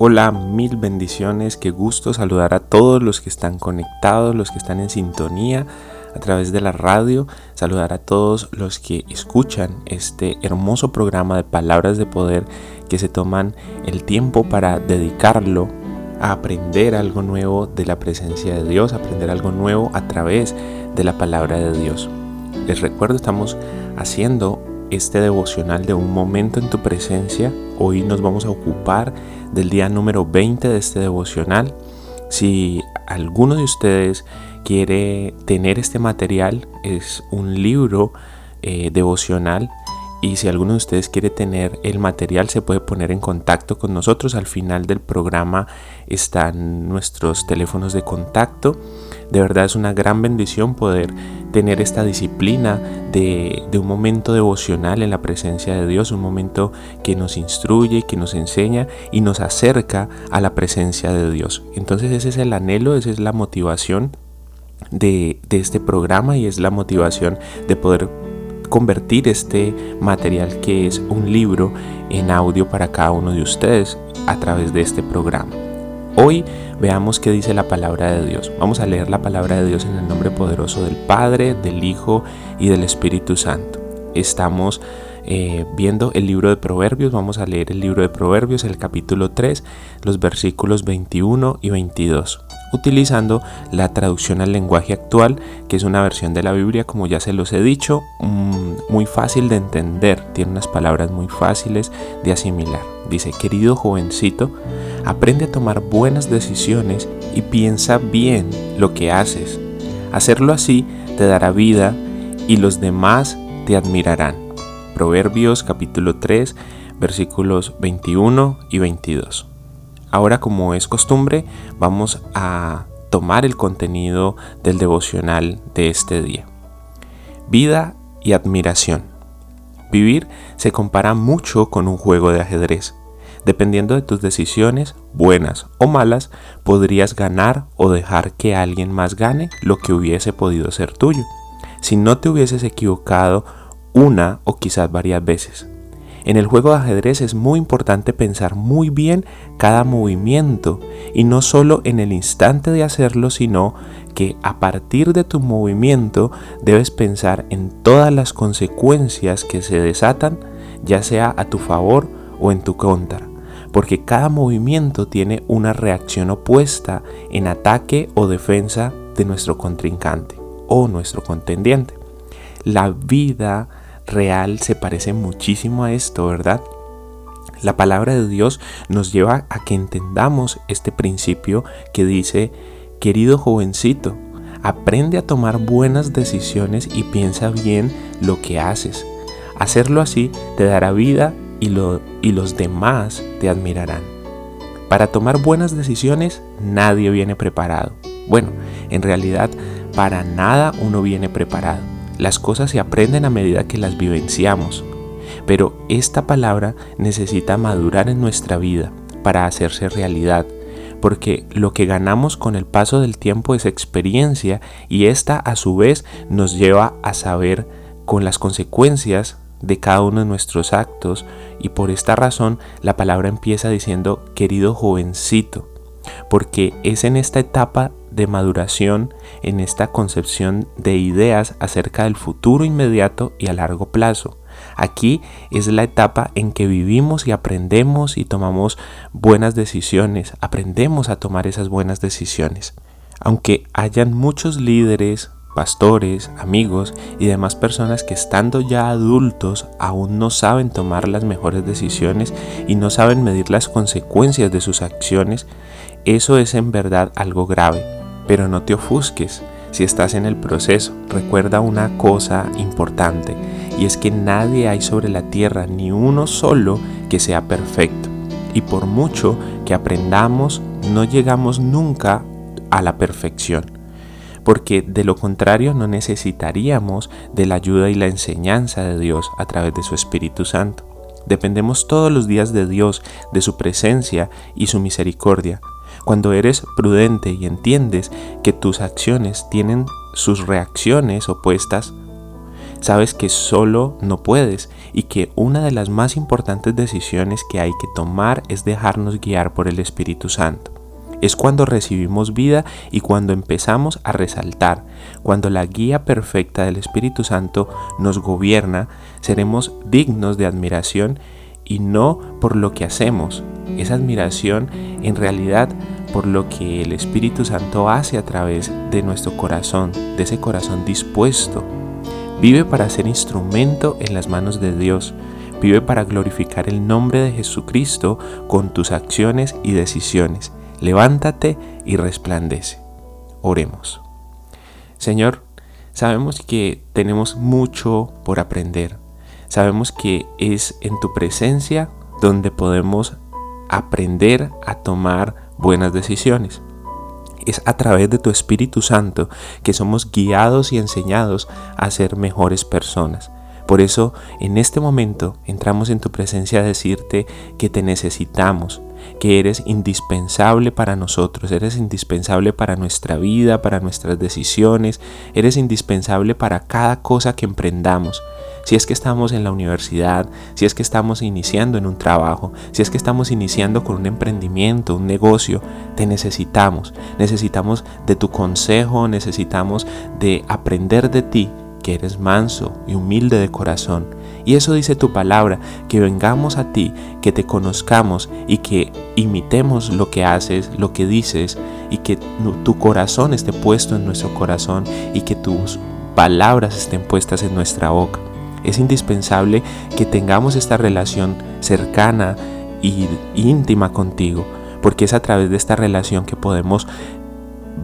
Hola, mil bendiciones, qué gusto saludar a todos los que están conectados, los que están en sintonía a través de la radio, saludar a todos los que escuchan este hermoso programa de palabras de poder que se toman el tiempo para dedicarlo a aprender algo nuevo de la presencia de Dios, aprender algo nuevo a través de la palabra de Dios. Les recuerdo, estamos haciendo este devocional de un momento en tu presencia. Hoy nos vamos a ocupar del día número 20 de este devocional. Si alguno de ustedes quiere tener este material, es un libro eh, devocional y si alguno de ustedes quiere tener el material se puede poner en contacto con nosotros. Al final del programa están nuestros teléfonos de contacto. De verdad es una gran bendición poder tener esta disciplina de, un momento devocional en la presencia de Dios, un momento que nos instruye, que nos enseña y nos acerca a la presencia de Dios. Entonces ese es el anhelo, esa es la motivación de, este programa y es la motivación de poder convertir este material que es un libro en audio para cada uno de ustedes a través de este programa. Hoy veamos qué dice la palabra de Dios. Vamos a leer la palabra de Dios en el nombre poderoso del Padre, del Hijo y del Espíritu Santo. Estamos eh, viendo el libro de Proverbios, vamos a leer el libro de Proverbios, el capítulo 3, los versículos 21 y 22 utilizando la traducción al lenguaje actual, que es una versión de la Biblia, como ya se los he dicho, mm, muy fácil de entender, tiene unas palabras muy fáciles de asimilar. Dice, querido jovencito, aprende a tomar buenas decisiones y piensa bien lo que haces. Hacerlo así te dará vida y los demás te admirarán. Proverbios capítulo 3 versículos 21 y 22. Ahora como es costumbre, vamos a tomar el contenido del devocional de este día. Vida y admiración. Vivir se compara mucho con un juego de ajedrez. Dependiendo de tus decisiones, buenas o malas, podrías ganar o dejar que alguien más gane lo que hubiese podido ser tuyo, si no te hubieses equivocado una o quizás varias veces. En el juego de ajedrez es muy importante pensar muy bien cada movimiento y no solo en el instante de hacerlo, sino que a partir de tu movimiento debes pensar en todas las consecuencias que se desatan, ya sea a tu favor o en tu contra, porque cada movimiento tiene una reacción opuesta en ataque o defensa de nuestro contrincante o nuestro contendiente. La vida real se parece muchísimo a esto, ¿verdad? La palabra de Dios nos lleva a que entendamos este principio que dice, querido jovencito, aprende a tomar buenas decisiones y piensa bien lo que haces. Hacerlo así te dará vida y, lo, y los demás te admirarán. Para tomar buenas decisiones nadie viene preparado. Bueno, en realidad para nada uno viene preparado las cosas se aprenden a medida que las vivenciamos, pero esta palabra necesita madurar en nuestra vida para hacerse realidad, porque lo que ganamos con el paso del tiempo es experiencia y esta a su vez nos lleva a saber con las consecuencias de cada uno de nuestros actos y por esta razón la palabra empieza diciendo querido jovencito, porque es en esta etapa de maduración en esta concepción de ideas acerca del futuro inmediato y a largo plazo. Aquí es la etapa en que vivimos y aprendemos y tomamos buenas decisiones, aprendemos a tomar esas buenas decisiones. Aunque hayan muchos líderes, pastores, amigos y demás personas que estando ya adultos aún no saben tomar las mejores decisiones y no saben medir las consecuencias de sus acciones, eso es en verdad algo grave. Pero no te ofusques, si estás en el proceso, recuerda una cosa importante y es que nadie hay sobre la tierra, ni uno solo, que sea perfecto. Y por mucho que aprendamos, no llegamos nunca a la perfección porque de lo contrario no necesitaríamos de la ayuda y la enseñanza de Dios a través de su Espíritu Santo. Dependemos todos los días de Dios, de su presencia y su misericordia. Cuando eres prudente y entiendes que tus acciones tienen sus reacciones opuestas, sabes que solo no puedes y que una de las más importantes decisiones que hay que tomar es dejarnos guiar por el Espíritu Santo. Es cuando recibimos vida y cuando empezamos a resaltar. Cuando la guía perfecta del Espíritu Santo nos gobierna, seremos dignos de admiración y no por lo que hacemos. Esa admiración en realidad por lo que el Espíritu Santo hace a través de nuestro corazón, de ese corazón dispuesto. Vive para ser instrumento en las manos de Dios. Vive para glorificar el nombre de Jesucristo con tus acciones y decisiones levántate y resplandece. Oremos. Señor, sabemos que tenemos mucho por aprender. Sabemos que es en tu presencia donde podemos aprender a tomar buenas decisiones. Es a través de tu Espíritu Santo que somos guiados y enseñados a ser mejores personas. Por eso en este momento entramos en tu presencia a decirte que te necesitamos, que eres indispensable para nosotros, eres indispensable para nuestra vida, para nuestras decisiones, eres indispensable para cada cosa que emprendamos. Si es que estamos en la universidad, si es que estamos iniciando en un trabajo, si es que estamos iniciando con un emprendimiento, un negocio, te necesitamos. Necesitamos de tu consejo, necesitamos de aprender de ti eres manso y humilde de corazón. Y eso dice tu palabra, que vengamos a ti, que te conozcamos y que imitemos lo que haces, lo que dices, y que tu corazón esté puesto en nuestro corazón y que tus palabras estén puestas en nuestra boca. Es indispensable que tengamos esta relación cercana y íntima contigo, porque es a través de esta relación que podemos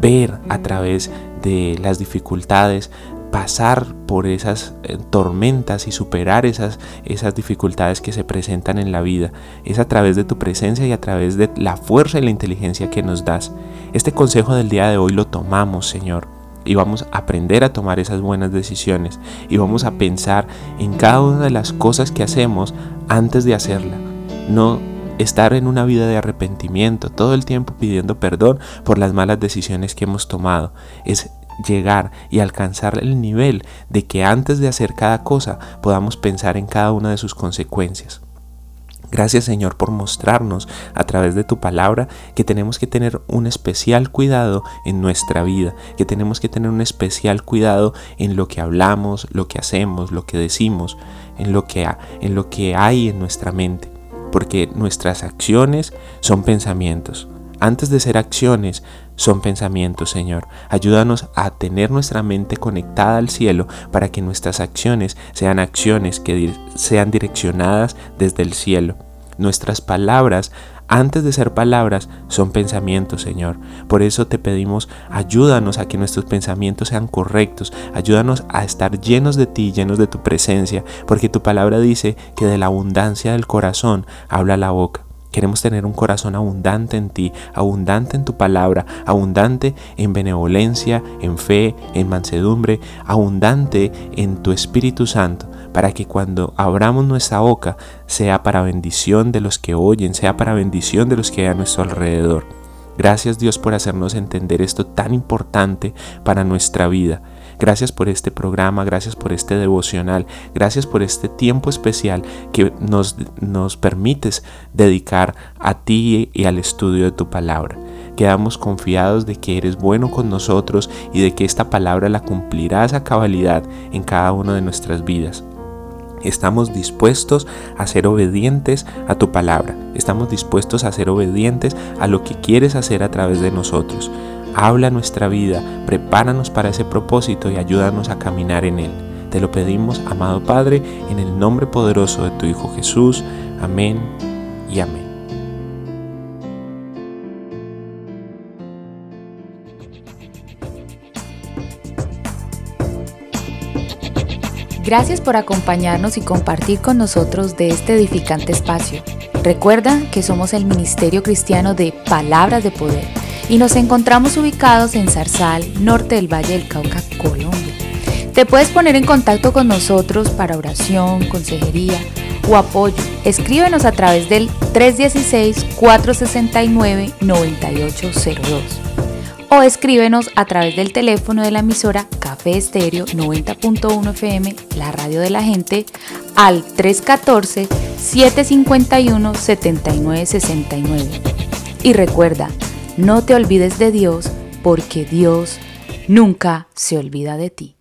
ver a través de las dificultades, pasar por esas eh, tormentas y superar esas, esas dificultades que se presentan en la vida. Es a través de tu presencia y a través de la fuerza y la inteligencia que nos das. Este consejo del día de hoy lo tomamos, Señor. Y vamos a aprender a tomar esas buenas decisiones. Y vamos a pensar en cada una de las cosas que hacemos antes de hacerla. No estar en una vida de arrepentimiento, todo el tiempo pidiendo perdón por las malas decisiones que hemos tomado. Es llegar y alcanzar el nivel de que antes de hacer cada cosa podamos pensar en cada una de sus consecuencias. Gracias Señor por mostrarnos a través de tu palabra que tenemos que tener un especial cuidado en nuestra vida, que tenemos que tener un especial cuidado en lo que hablamos, lo que hacemos, lo que decimos, en lo que, en lo que hay en nuestra mente, porque nuestras acciones son pensamientos. Antes de ser acciones, son pensamientos, Señor. Ayúdanos a tener nuestra mente conectada al cielo para que nuestras acciones sean acciones que sean direccionadas desde el cielo. Nuestras palabras, antes de ser palabras, son pensamientos, Señor. Por eso te pedimos, ayúdanos a que nuestros pensamientos sean correctos. Ayúdanos a estar llenos de ti, llenos de tu presencia, porque tu palabra dice que de la abundancia del corazón habla la boca. Queremos tener un corazón abundante en ti, abundante en tu palabra, abundante en benevolencia, en fe, en mansedumbre, abundante en tu Espíritu Santo, para que cuando abramos nuestra boca sea para bendición de los que oyen, sea para bendición de los que hay a nuestro alrededor. Gracias Dios por hacernos entender esto tan importante para nuestra vida. Gracias por este programa, gracias por este devocional, gracias por este tiempo especial que nos, nos permites dedicar a ti y al estudio de tu palabra. Quedamos confiados de que eres bueno con nosotros y de que esta palabra la cumplirás a cabalidad en cada una de nuestras vidas. Estamos dispuestos a ser obedientes a tu palabra. Estamos dispuestos a ser obedientes a lo que quieres hacer a través de nosotros. Habla nuestra vida, prepáranos para ese propósito y ayúdanos a caminar en él. Te lo pedimos, amado Padre, en el nombre poderoso de tu Hijo Jesús. Amén y amén. Gracias por acompañarnos y compartir con nosotros de este edificante espacio. Recuerda que somos el Ministerio Cristiano de Palabras de Poder y nos encontramos ubicados en Zarzal, norte del Valle del Cauca, Colombia. Te puedes poner en contacto con nosotros para oración, consejería o apoyo. Escríbenos a través del 316-469-9802 o escríbenos a través del teléfono de la emisora Café Estéreo 90.1 FM, la radio de la gente, al 314-751-7969. Y recuerda, no te olvides de Dios porque Dios nunca se olvida de ti.